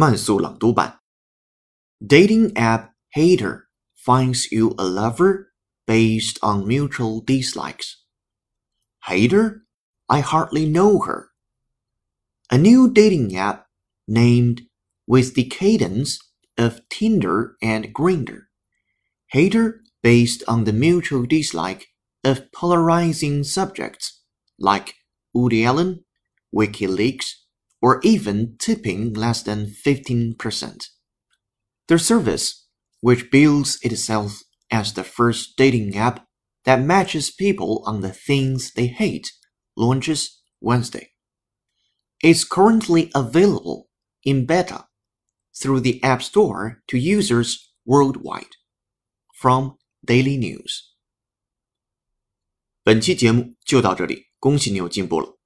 慢速朗读版。Dating app hater finds you a lover based on mutual dislikes. Hater, I hardly know her. A new dating app named with the cadence of Tinder and Grindr. Hater based on the mutual dislike of polarizing subjects like Woody Allen, WikiLeaks, or even tipping less than 15%. The service, which bills itself as the first dating app that matches people on the things they hate, launches Wednesday. It's currently available in beta through the App Store to users worldwide. From Daily News。本期节目就到这里，恭喜你有进步了。